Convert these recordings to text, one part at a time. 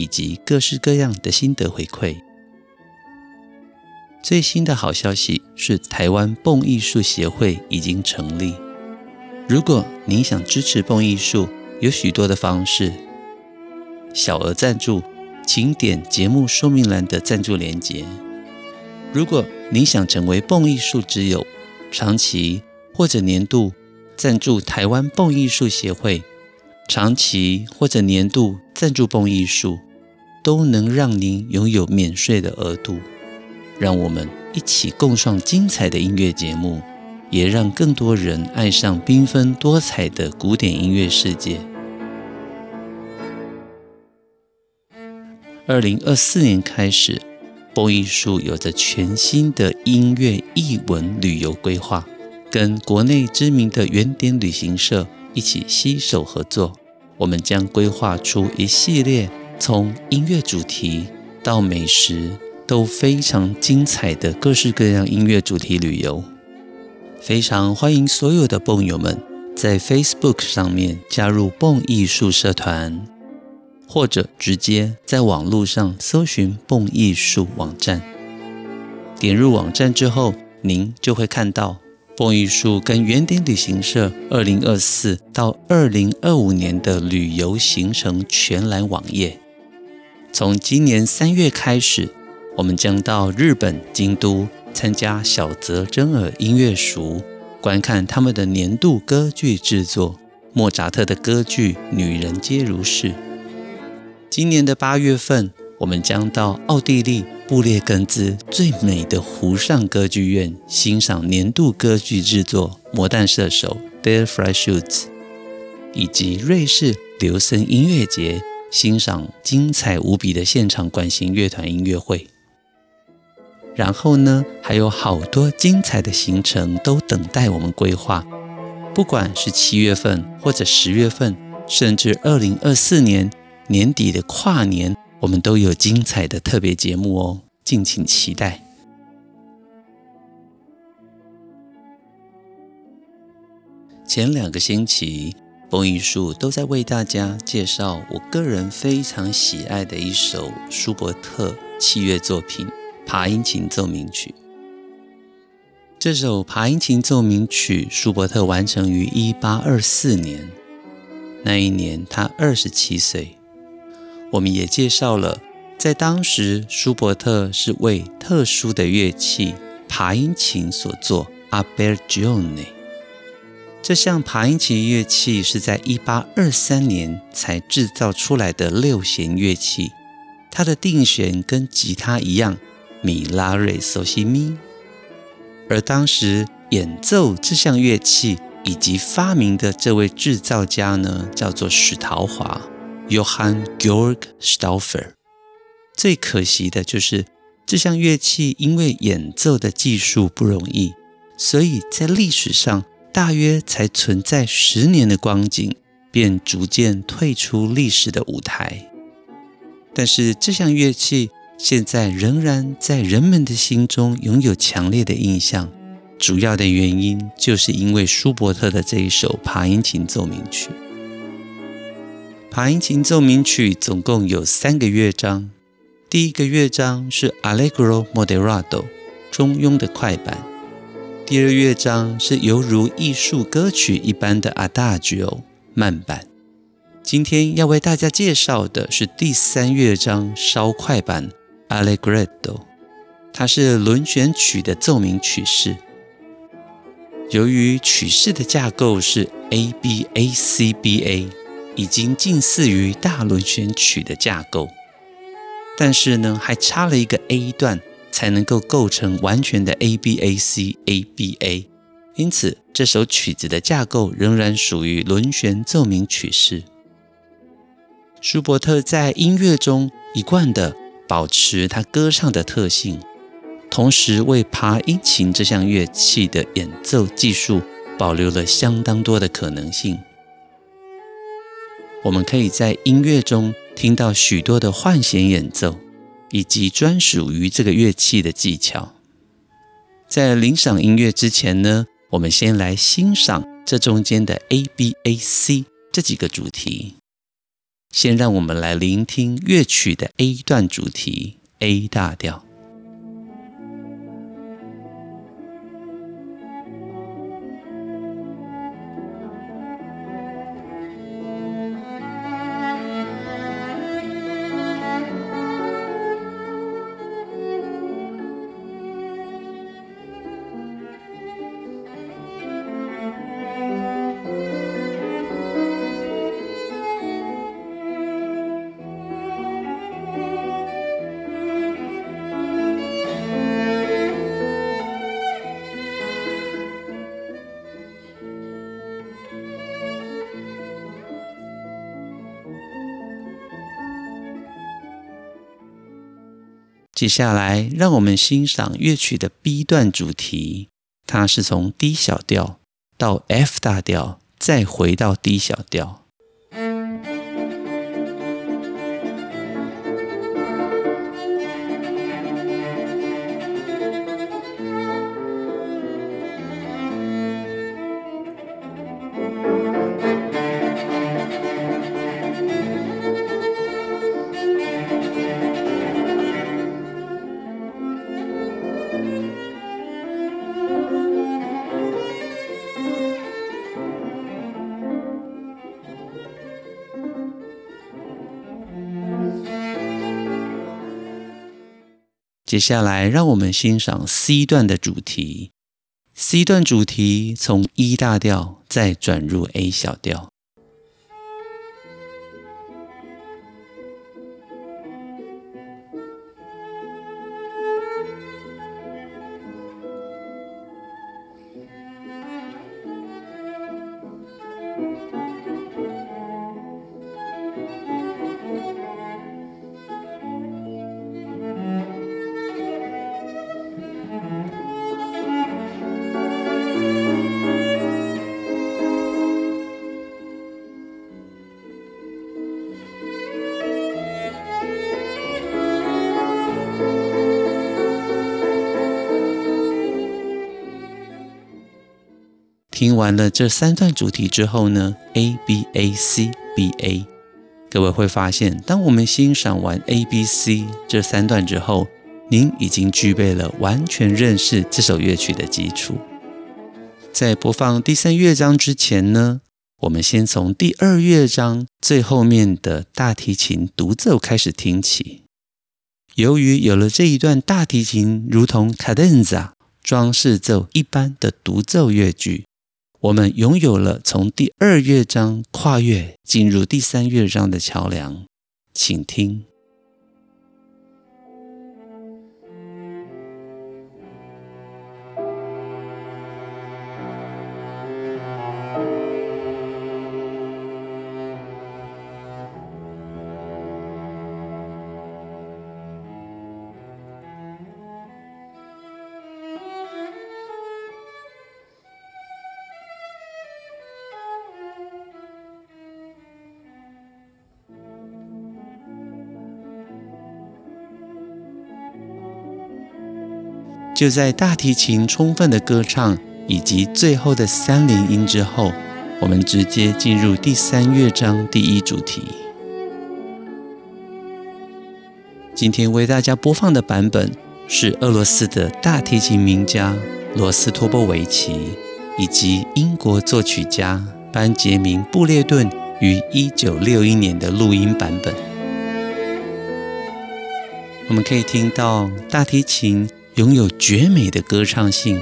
以及各式各样的心得回馈。最新的好消息是，台湾蹦艺术协会已经成立。如果您想支持蹦艺术，有许多的方式。小额赞助，请点节目说明栏的赞助链接。如果您想成为蹦艺术之友，长期或者年度赞助台湾蹦艺术协会，长期或者年度赞助蹦艺术。都能让您拥有免税的额度，让我们一起共创精彩的音乐节目，也让更多人爱上缤纷多彩的古典音乐世界。二零二四年开始，蹦艺术有着全新的音乐艺文旅游规划，跟国内知名的原点旅行社一起携手合作，我们将规划出一系列。从音乐主题到美食都非常精彩的各式各样音乐主题旅游，非常欢迎所有的蹦友们在 Facebook 上面加入蹦艺术社团，或者直接在网络上搜寻蹦艺术网站。点入网站之后，您就会看到蹦艺术跟原点旅行社二零二四到二零二五年的旅游行程全览网页。从今年三月开始，我们将到日本京都参加小泽征尔音乐塾，观看他们的年度歌剧制作——莫扎特的歌剧《女人皆如是》。今年的八月份，我们将到奥地利布列根兹最美的湖上歌剧院，欣赏年度歌剧制作《魔弹射手》（Der Freischütz），以及瑞士琉森音乐节。欣赏精彩无比的现场管弦乐团音乐会，然后呢，还有好多精彩的行程都等待我们规划。不管是七月份或者十月份，甚至二零二四年年底的跨年，我们都有精彩的特别节目哦，敬请期待。前两个星期。蹦艺术都在为大家介绍我个人非常喜爱的一首舒伯特器乐作品《爬音琴奏鸣曲》。这首爬音琴奏鸣曲，舒伯特完成于一八二四年，那一年他二十七岁。我们也介绍了，在当时舒伯特是为特殊的乐器爬音琴所作，Arpeggione。这项爬音琴乐器是在一八二三年才制造出来的六弦乐器，它的定弦跟吉他一样，米拉瑞索西咪。而当时演奏这项乐器以及发明的这位制造家呢，叫做史陶华 （Johann Georg Stauffer）。最可惜的就是这项乐器因为演奏的技术不容易，所以在历史上。大约才存在十年的光景，便逐渐退出历史的舞台。但是这项乐器现在仍然在人们的心中拥有强烈的印象，主要的原因就是因为舒伯特的这一首爬音琴奏鸣曲。爬音琴奏鸣曲总共有三个乐章，第一个乐章是 Allegro moderato，中庸的快板。第二乐章是犹如艺术歌曲一般的 Adagio 慢板。今天要为大家介绍的是第三乐章稍快板 Allegretto，它是轮旋曲的奏鸣曲式。由于曲式的架构是 A B A C B A，已经近似于大轮旋曲的架构，但是呢，还差了一个 A 段。才能够构成完全的 A B A C A B A，因此这首曲子的架构仍然属于轮旋奏鸣曲式。舒伯特在音乐中一贯的保持他歌唱的特性，同时为爬音琴这项乐器的演奏技术保留了相当多的可能性。我们可以在音乐中听到许多的换弦演奏，以及专属于这个乐器的技巧。在聆赏音乐之前呢，我们先来欣赏这中间的 A、B、A、C 这几个主题。先让我们来聆听乐曲的 A 段主题 A 大调。接下来，让我们欣赏乐曲的 B 段主题。它是从 D 小调到 F 大调，再回到 D 小调。接下来，让我们欣赏 C 段的主题。C 段主题从 E 大调再转入 A 小调。听完了这三段主题之后呢，A B A C B A，各位会发现，当我们欣赏完 A B C 这三段之后，您已经具备了完全认识这首乐曲的基础。在播放第三乐章之前呢，我们先从第二乐章最后面的大提琴独奏开始听起。由于有了这一段大提琴如同 cadenza 装饰奏一般的独奏乐句。我们拥有了从第二乐章跨越进入第三乐章的桥梁，请听。就在大提琴充分的歌唱以及最后的三连音之后，我们直接进入第三乐章第一主题。今天为大家播放的版本是俄罗斯的大提琴名家罗斯托波维奇以及英国作曲家班杰明布列顿于一九六一年的录音版本。我们可以听到大提琴。拥有绝美的歌唱性。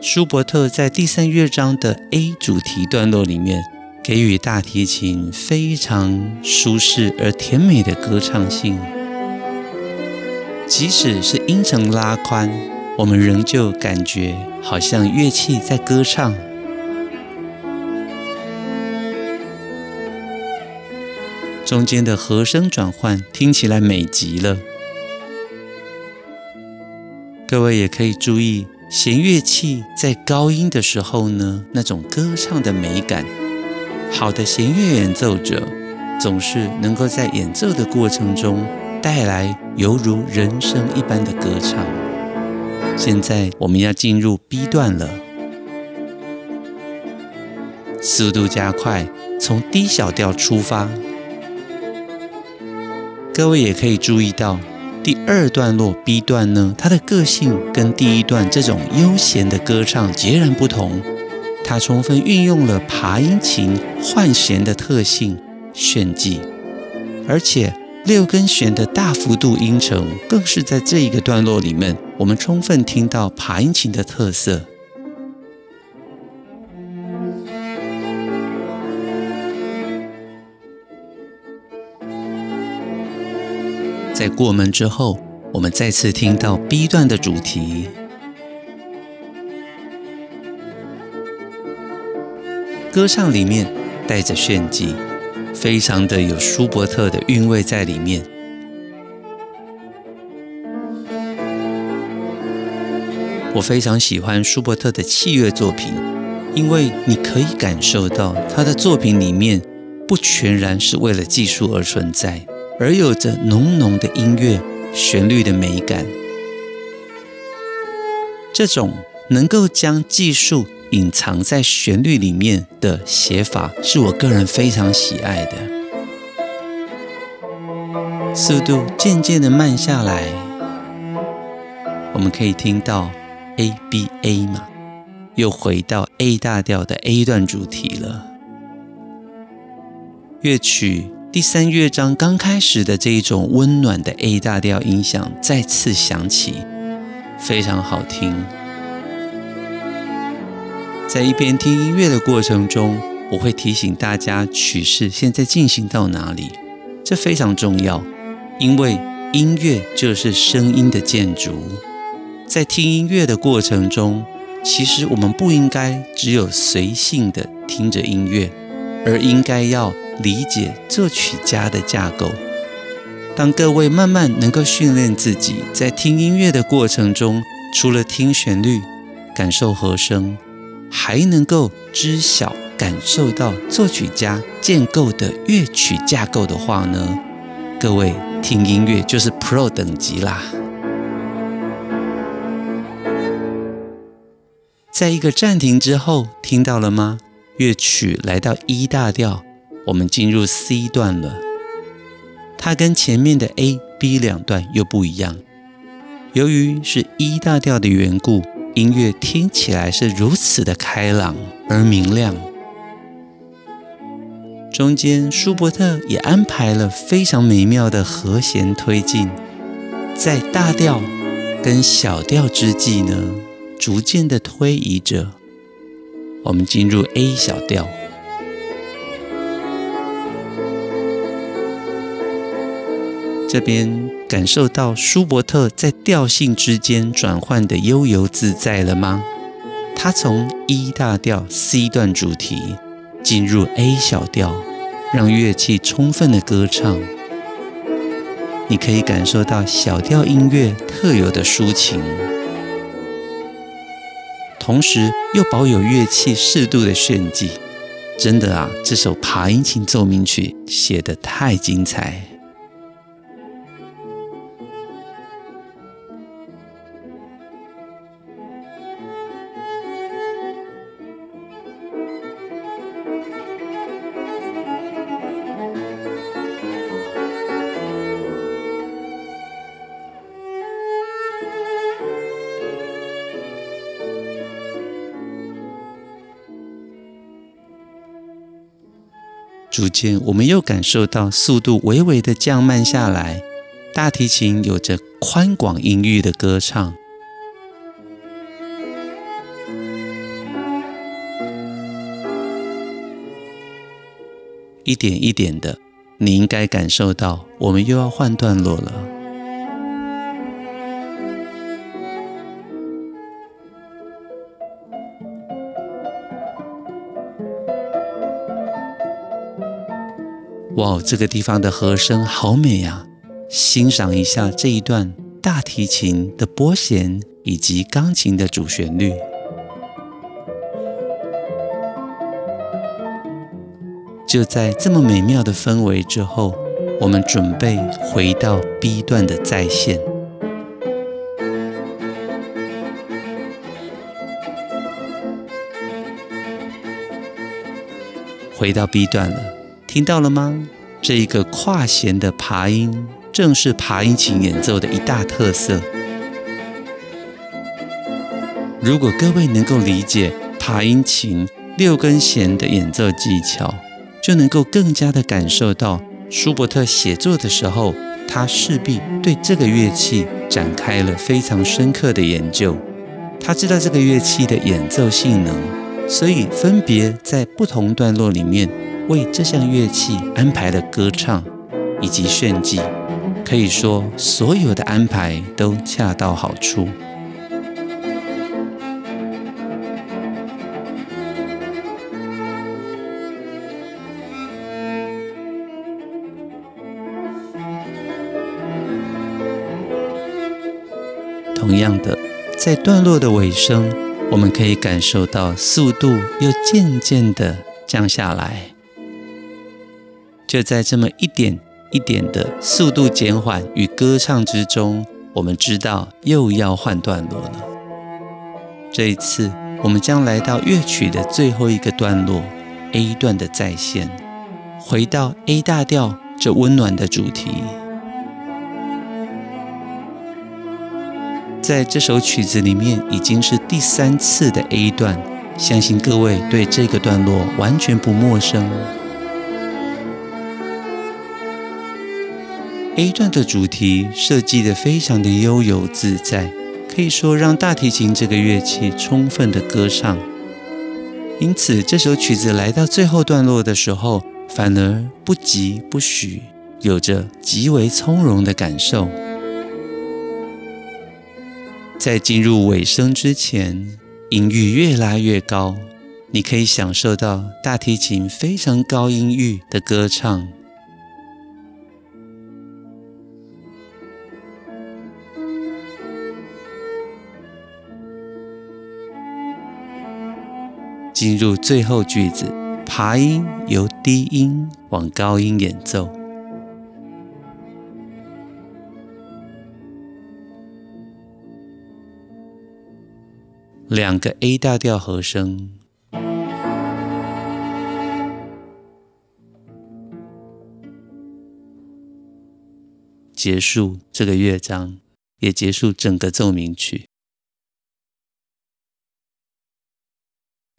舒伯特在第三乐章的 A 主题段落里面，给予大提琴非常舒适而甜美的歌唱性。即使是音程拉宽，我们仍旧感觉好像乐器在歌唱。中间的和声转换听起来美极了。各位也可以注意弦乐器在高音的时候呢，那种歌唱的美感。好的弦乐演奏者总是能够在演奏的过程中带来犹如人声一般的歌唱。现在我们要进入 B 段了，速度加快，从低小调出发。各位也可以注意到。第二段落 B 段呢，它的个性跟第一段这种悠闲的歌唱截然不同。它充分运用了爬音琴换弦的特性炫技，而且六根弦的大幅度音程更是在这一个段落里面，我们充分听到爬音琴的特色。在过门之后，我们再次听到 B 段的主题。歌唱里面带着炫技，非常的有舒伯特的韵味在里面。我非常喜欢舒伯特的器乐作品，因为你可以感受到他的作品里面不全然是为了技术而存在。而有着浓浓的音乐旋律的美感，这种能够将技术隐藏在旋律里面的写法，是我个人非常喜爱的。速度渐渐的慢下来，我们可以听到 A B A 嘛，又回到 A 大调的 A 段主题了，乐曲。第三乐章刚开始的这一种温暖的 A 大调音响再次响起，非常好听。在一边听音乐的过程中，我会提醒大家曲式现在进行到哪里，这非常重要，因为音乐就是声音的建筑。在听音乐的过程中，其实我们不应该只有随性的听着音乐，而应该要。理解作曲家的架构。当各位慢慢能够训练自己，在听音乐的过程中，除了听旋律、感受和声，还能够知晓、感受到作曲家建构的乐曲架构的话呢，各位听音乐就是 Pro 等级啦。在一个暂停之后，听到了吗？乐曲来到 E 大调。我们进入 C 段了，它跟前面的 A、B 两段又不一样。由于是 E 大调的缘故，音乐听起来是如此的开朗而明亮。中间舒伯特也安排了非常美妙的和弦推进，在大调跟小调之际呢，逐渐的推移着。我们进入 A 小调。这边感受到舒伯特在调性之间转换的悠游自在了吗？他从 E 大调 C 段主题进入 A 小调，让乐器充分的歌唱。你可以感受到小调音乐特有的抒情，同时又保有乐器适度的炫技。真的啊，这首爬音琴奏鸣曲写得太精彩。逐渐，我们又感受到速度微微的降慢下来，大提琴有着宽广音域的歌唱，一点一点的，你应该感受到，我们又要换段落了。哇，这个地方的和声好美呀！欣赏一下这一段大提琴的拨弦以及钢琴的主旋律。就在这么美妙的氛围之后，我们准备回到 B 段的再现。回到 B 段了，听到了吗？这一个跨弦的爬音，正是爬音琴演奏的一大特色。如果各位能够理解爬音琴六根弦的演奏技巧，就能够更加的感受到舒伯特写作的时候，他势必对这个乐器展开了非常深刻的研究。他知道这个乐器的演奏性能，所以分别在不同段落里面为这项乐器安排了歌唱以及炫技，可以说所有的安排都恰到好处。同样的，在段落的尾声，我们可以感受到速度又渐渐地降下来。就在这么一点一点的速度减缓与歌唱之中，我们知道又要换段落了。这一次，我们将来到乐曲的最后一个段落 A 段的再现，回到 A 大调这温暖的主题。在这首曲子里面，已经是第三次的 A 段，相信各位对这个段落完全不陌生。A 段的主题设计得非常的悠游自在，可以说让大提琴这个乐器充分的歌唱。因此，这首曲子来到最后段落的时候，反而不疾不徐，有着极为从容的感受。在进入尾声之前，音域越拉越高，你可以享受到大提琴非常高音域的歌唱。进入最后句子，爬音由低音往高音演奏。两个 A 大调和声，结束这个乐章，也结束整个奏鸣曲。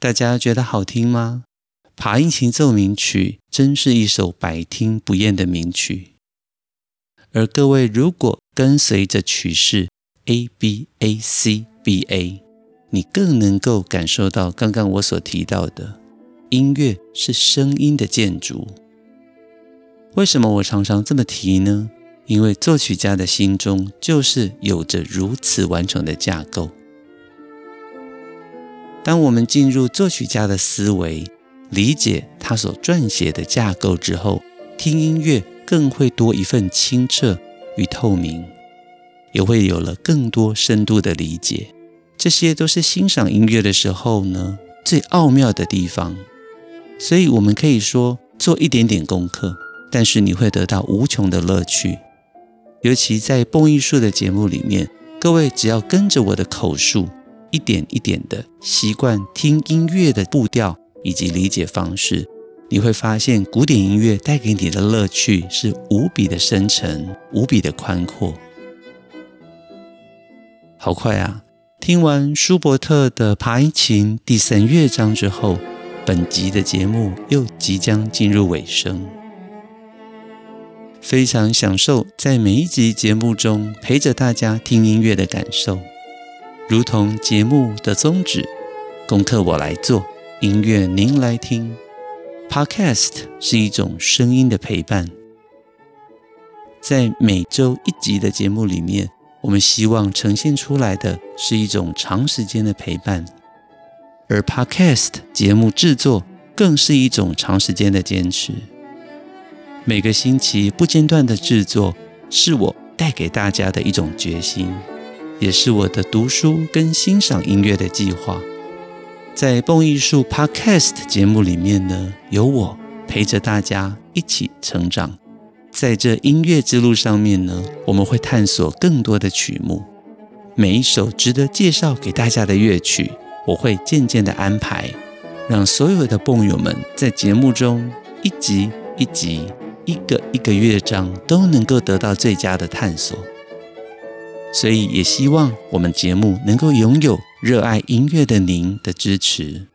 大家觉得好听吗？爬音琴奏鸣曲真是一首百听不厌的名曲。而各位如果跟随着曲式 A B A C B A。你更能够感受到刚刚我所提到的，音乐是声音的建筑。为什么我常常这么提呢？因为作曲家的心中就是有着如此完整的架构。当我们进入作曲家的思维，理解他所撰写的架构之后，听音乐更会多一份清澈与透明，也会有了更多深度的理解。这些都是欣赏音乐的时候呢，最奥妙的地方。所以我们可以说，做一点点功课，但是你会得到无穷的乐趣。尤其在蹦艺术的节目里面，各位只要跟着我的口述，一点一点的习惯听音乐的步调以及理解方式，你会发现古典音乐带给你的乐趣是无比的深沉，无比的宽阔。好快啊！听完舒伯特的爬音琴第三乐章之后，本集的节目又即将进入尾声。非常享受在每一集节目中陪着大家听音乐的感受，如同节目的宗旨：功课我来做，音乐您来听。Podcast 是一种声音的陪伴，在每周一集的节目里面。我们希望呈现出来的是一种长时间的陪伴，而 Podcast 节目制作更是一种长时间的坚持。每个星期不间断的制作，是我带给大家的一种决心，也是我的读书跟欣赏音乐的计划。在蹦艺术 Podcast 节目里面呢，有我陪着大家一起成长。在这音乐之路上面呢，我们会探索更多的曲目，每一首值得介绍给大家的乐曲，我会渐渐的安排，让所有的蹦友们在节目中一集一集。一个一个乐章都能够得到最佳的探索，所以也希望我们节目能够拥有热爱音乐的您的支持。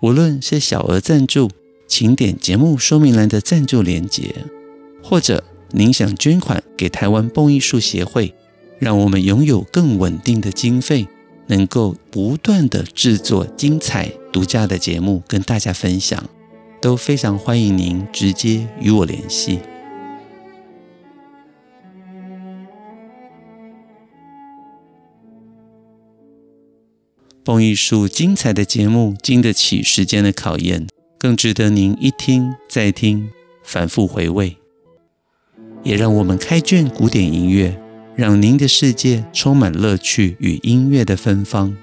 无论是小额赞助，请点节目说明栏的赞助连结，或者您想捐款给台湾蹦艺术协会，让我们拥有更稳定的经费，能够不断地制作精彩独家的节目跟大家分享。都非常欢迎您直接与我联系。蹦艺术精彩的节目经得起时间的考验，更值得您一听再听，反复回味。也让我们开卷古典音乐，让您的世界充满乐趣与音乐的芬芳。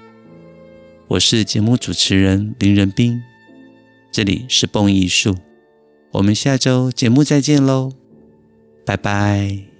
我是节目主持人林仁斌。这里是蹦艺术，我们下周节目再见喽，拜拜。